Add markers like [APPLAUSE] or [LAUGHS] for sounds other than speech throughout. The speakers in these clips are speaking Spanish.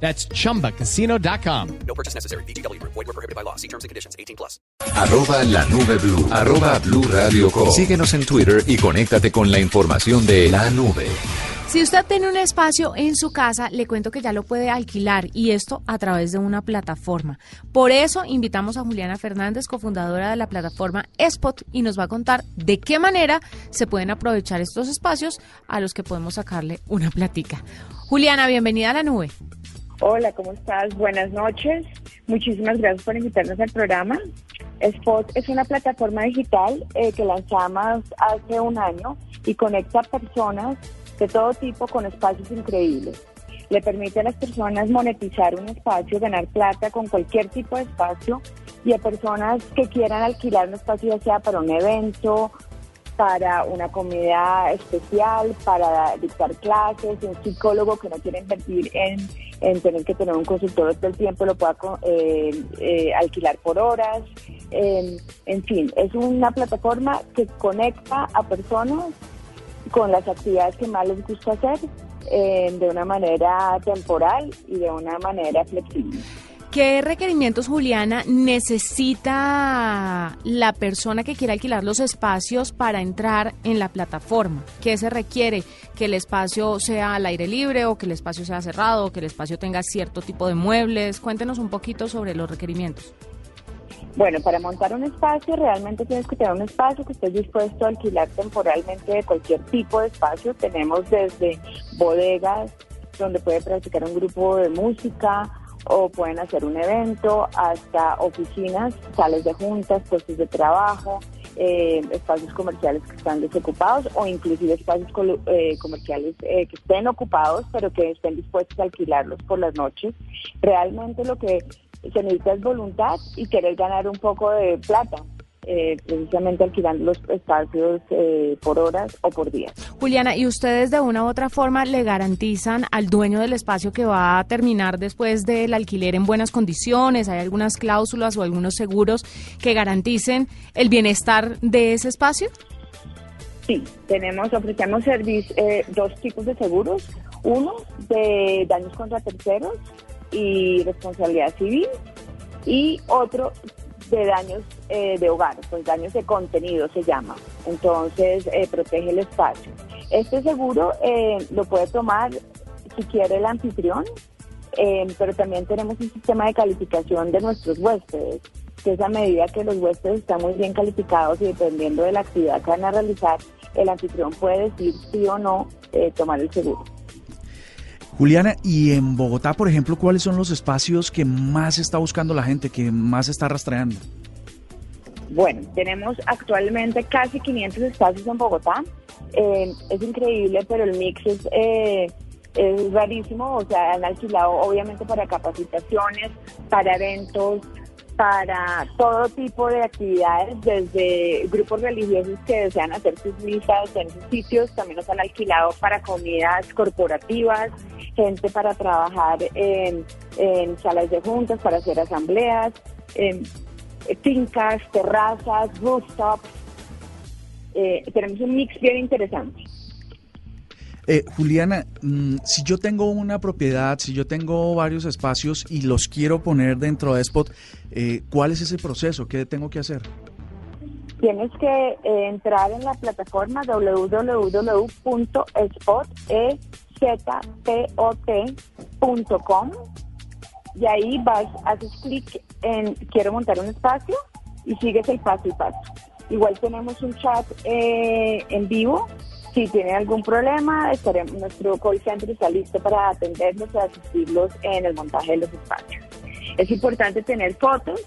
That's chumbacasino.com. No purchase necessary. BGW. Void were prohibited by law. See terms and conditions. 18 plus. Arroba la nube blue. Arroba blue radio com. Síguenos en Twitter y conéctate con la información de la nube. Si usted tiene un espacio en su casa, le cuento que ya lo puede alquilar y esto a través de una plataforma. Por eso invitamos a Juliana Fernández, cofundadora de la plataforma Spot, y nos va a contar de qué manera se pueden aprovechar estos espacios a los que podemos sacarle una platica. Juliana, bienvenida a la nube. Hola, ¿cómo estás? Buenas noches. Muchísimas gracias por invitarnos al programa. Spot es una plataforma digital eh, que lanzamos hace un año y conecta personas de todo tipo con espacios increíbles. Le permite a las personas monetizar un espacio, ganar plata con cualquier tipo de espacio y a personas que quieran alquilar un espacio ya sea para un evento, para una comida especial, para dictar clases, un psicólogo que no quiere invertir en, en tener que tener un consultor todo el tiempo, lo pueda eh, eh, alquilar por horas. Eh, en fin, es una plataforma que conecta a personas con las actividades que más les gusta hacer de una manera temporal y de una manera flexible. ¿Qué requerimientos, Juliana, necesita la persona que quiera alquilar los espacios para entrar en la plataforma? ¿Qué se requiere? ¿Que el espacio sea al aire libre o que el espacio sea cerrado o que el espacio tenga cierto tipo de muebles? Cuéntenos un poquito sobre los requerimientos. Bueno, para montar un espacio realmente tienes que tener un espacio que estés dispuesto a alquilar temporalmente de cualquier tipo de espacio. Tenemos desde bodegas donde puede practicar un grupo de música, o pueden hacer un evento, hasta oficinas, sales de juntas, puestos de trabajo, eh, espacios comerciales que están desocupados o inclusive espacios eh, comerciales eh, que estén ocupados pero que estén dispuestos a alquilarlos por las noches. Realmente lo que se necesita es voluntad y querer ganar un poco de plata. Eh, precisamente alquilando los espacios eh, por horas o por días. Juliana, ¿y ustedes de una u otra forma le garantizan al dueño del espacio que va a terminar después del alquiler en buenas condiciones? ¿Hay algunas cláusulas o algunos seguros que garanticen el bienestar de ese espacio? Sí, tenemos, ofrecemos eh, dos tipos de seguros. Uno de daños contra terceros y responsabilidad civil y otro de daños eh, de hogar, pues daños de contenido se llama. Entonces, eh, protege el espacio. Este seguro eh, lo puede tomar si quiere el anfitrión, pero también tenemos un sistema de calificación de nuestros huéspedes, que es a medida que los huéspedes están muy bien calificados y dependiendo de la actividad que van a realizar, el anfitrión puede decir sí o no tomar el seguro. Juliana, y en Bogotá, por ejemplo, ¿cuáles son los espacios que más está buscando la gente, que más está rastreando? Bueno, tenemos actualmente casi 500 espacios en Bogotá. Eh, es increíble, pero el mix es, eh, es rarísimo. O sea, han alquilado obviamente para capacitaciones, para eventos, para todo tipo de actividades, desde grupos religiosos que desean hacer sus misas en sus sitios, también nos han alquilado para comidas corporativas, gente para trabajar en, salas de juntas, para hacer asambleas, en fincas, terrazas, rooftops. Eh, tenemos un mix bien interesante. Eh, Juliana, mm, si yo tengo una propiedad, si yo tengo varios espacios y los quiero poner dentro de Spot, eh, ¿cuál es ese proceso? ¿Qué tengo que hacer? Tienes que eh, entrar en la plataforma www.spot.com y ahí vas, haces clic en quiero montar un espacio y sigues el paso y paso. Igual tenemos un chat en vivo si tienen algún problema, estaremos, nuestro call center está listo para atenderlos y asistirlos en el montaje de los espacios. Es importante tener fotos,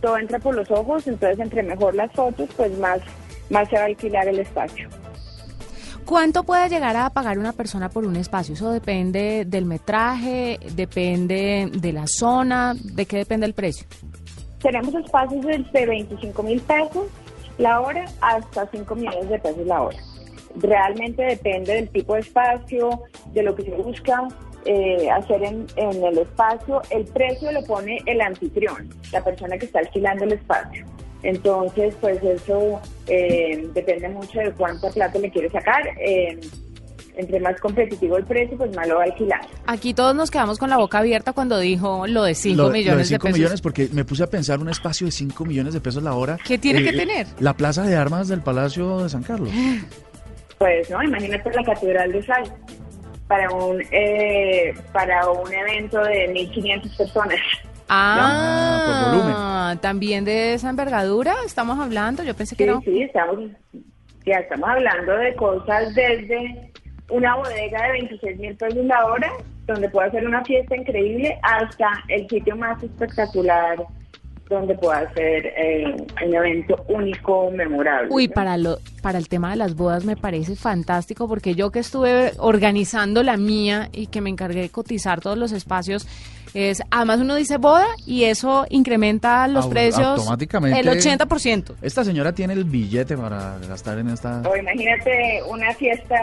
todo entra por los ojos, entonces entre mejor las fotos, pues más, más se va a alquilar el espacio. ¿Cuánto puede llegar a pagar una persona por un espacio? Eso depende del metraje, depende de la zona, ¿de qué depende el precio? Tenemos espacios desde 25 mil pesos la hora hasta 5 millones de pesos la hora. Realmente depende del tipo de espacio, de lo que se busca eh, hacer en, en el espacio. El precio lo pone el anfitrión, la persona que está alquilando el espacio. Entonces, pues eso eh, depende mucho de cuánta plata le quiere sacar. Eh, entre más competitivo el precio, pues más lo va a alquilar. Aquí todos nos quedamos con la boca abierta cuando dijo lo de 5 Lo- lo millones de, 5 pesos. millones, porque me puse a pensar un espacio de 5 millones de pesos la hora. ¿Qué tiene que Eh, tener? La plaza de armas del Palacio de San Carlos. [GASPS] Pues, ¿no? Imagínate la Catedral de Sal para un, eh, para un evento de 1.500 personas. Ah, por también de esa envergadura estamos hablando. Yo pensé que Sí, no. sí, estamos, ya estamos hablando de cosas desde una bodega de 26 mil pesos la hora, donde puede hacer una fiesta increíble, hasta el sitio más espectacular, donde pueda hacer eh, un evento único, memorable. Uy, ¿no? para lo para el tema de las bodas me parece fantástico porque yo que estuve organizando la mía y que me encargué de cotizar todos los espacios es además uno dice boda y eso incrementa los Au- precios automáticamente. el 80%. Esta señora tiene el billete para gastar en esta... O imagínate una fiesta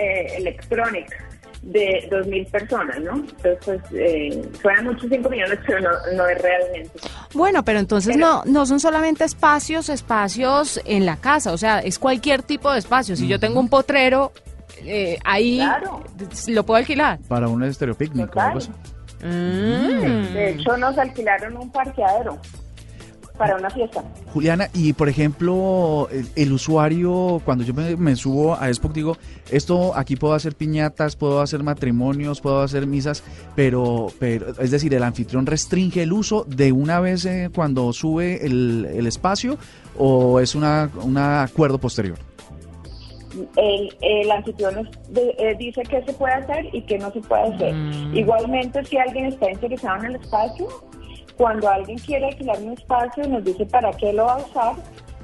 eh, electrónica de 2.000 personas, ¿no? Entonces, pues, eh, suenan muchos 5 millones, pero no, no es realmente. Bueno, pero entonces Pero- no no son solamente espacios, espacios en la casa, o sea, es cualquier tipo de espacio. Si yo tengo un potrero eh, ahí Claro. lo puedo alquilar. Para un estéreo picnic o Total. algo así. Mm. De hecho, nos alquilaron un parqueadero para una fiesta. Juliana, y por ejemplo, el, el usuario, cuando yo me, me subo a Spock, digo, esto aquí puedo hacer piñatas, puedo hacer matrimonios, puedo hacer misas, pero, pero es decir, el anfitrión restringe el uso de una vez eh, cuando sube el, el espacio o es una, un acuerdo posterior. El, el anfitrión de- eh, dice qué se puede hacer y qué no se puede hacer. Mm. Igualmente, si alguien está interesado en el espacio, cuando alguien quiere alquilar un espacio, nos dice para qué lo va a usar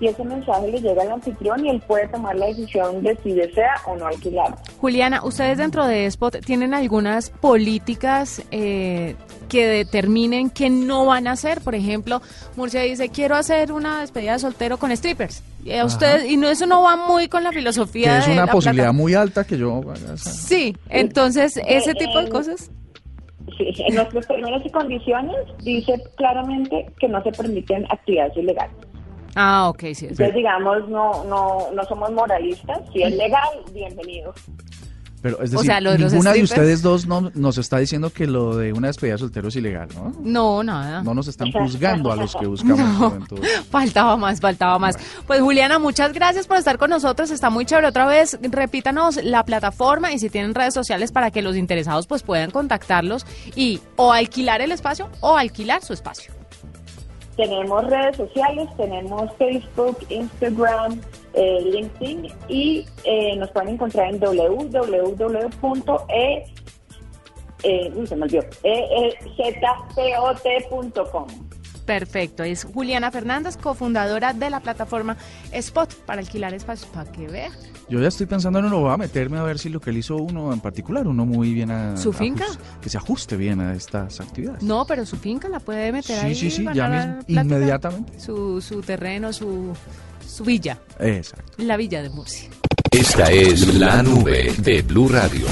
y ese mensaje le llega al anfitrión y él puede tomar la decisión de si desea o no alquilar. Juliana, ustedes dentro de Spot tienen algunas políticas eh, que determinen qué no van a hacer. Por ejemplo, Murcia dice, quiero hacer una despedida de soltero con strippers. Y, a usted, y no, eso no va muy con la Que filosofía es de una la posibilidad plata- muy alta que yo esa- Sí, entonces ese Eh, tipo de eh, cosas. [LAUGHS] En nuestros términos y condiciones dice claramente que no se permiten actividades ilegales. Ah, ok, sí. es Entonces, digamos, no, no, no somos moralistas. Si es legal, bienvenido. Pero es O decir, sea, lo de ninguna de ustedes dos no, nos está diciendo que lo de una despedida de soltero es ilegal, ¿no? No, nada. No nos están juzgando a los que buscamos No. juventud. [LAUGHS] Faltaba más, faltaba más. Pues Juliana, muchas gracias por estar con nosotros. Está muy chévere. Otra vez, repítanos la plataforma y si tienen redes sociales para que los interesados pues puedan contactarlos y o alquilar el espacio o alquilar su espacio. Tenemos redes sociales, tenemos Facebook, Instagram, eh, LinkedIn y eh, nos pueden encontrar en www.e eh, uy, se me olvidó, E, ezpot.com. Perfecto. Es Juliana Fernández, cofundadora de la plataforma Spot para alquilar espacios. Para que vea. Yo ya estoy pensando en uno, voy a meterme a ver si lo que él hizo uno en particular, uno muy bien a... ¿Su finca? que se ajuste bien a estas actividades. No, pero su finca la puede meter Sí, ahí. sí, sí, ganar ya mismo, inmediatamente. Su, su terreno, su, su villa. Exacto. La villa de Murcia. Esta es la nube de Blue Radio.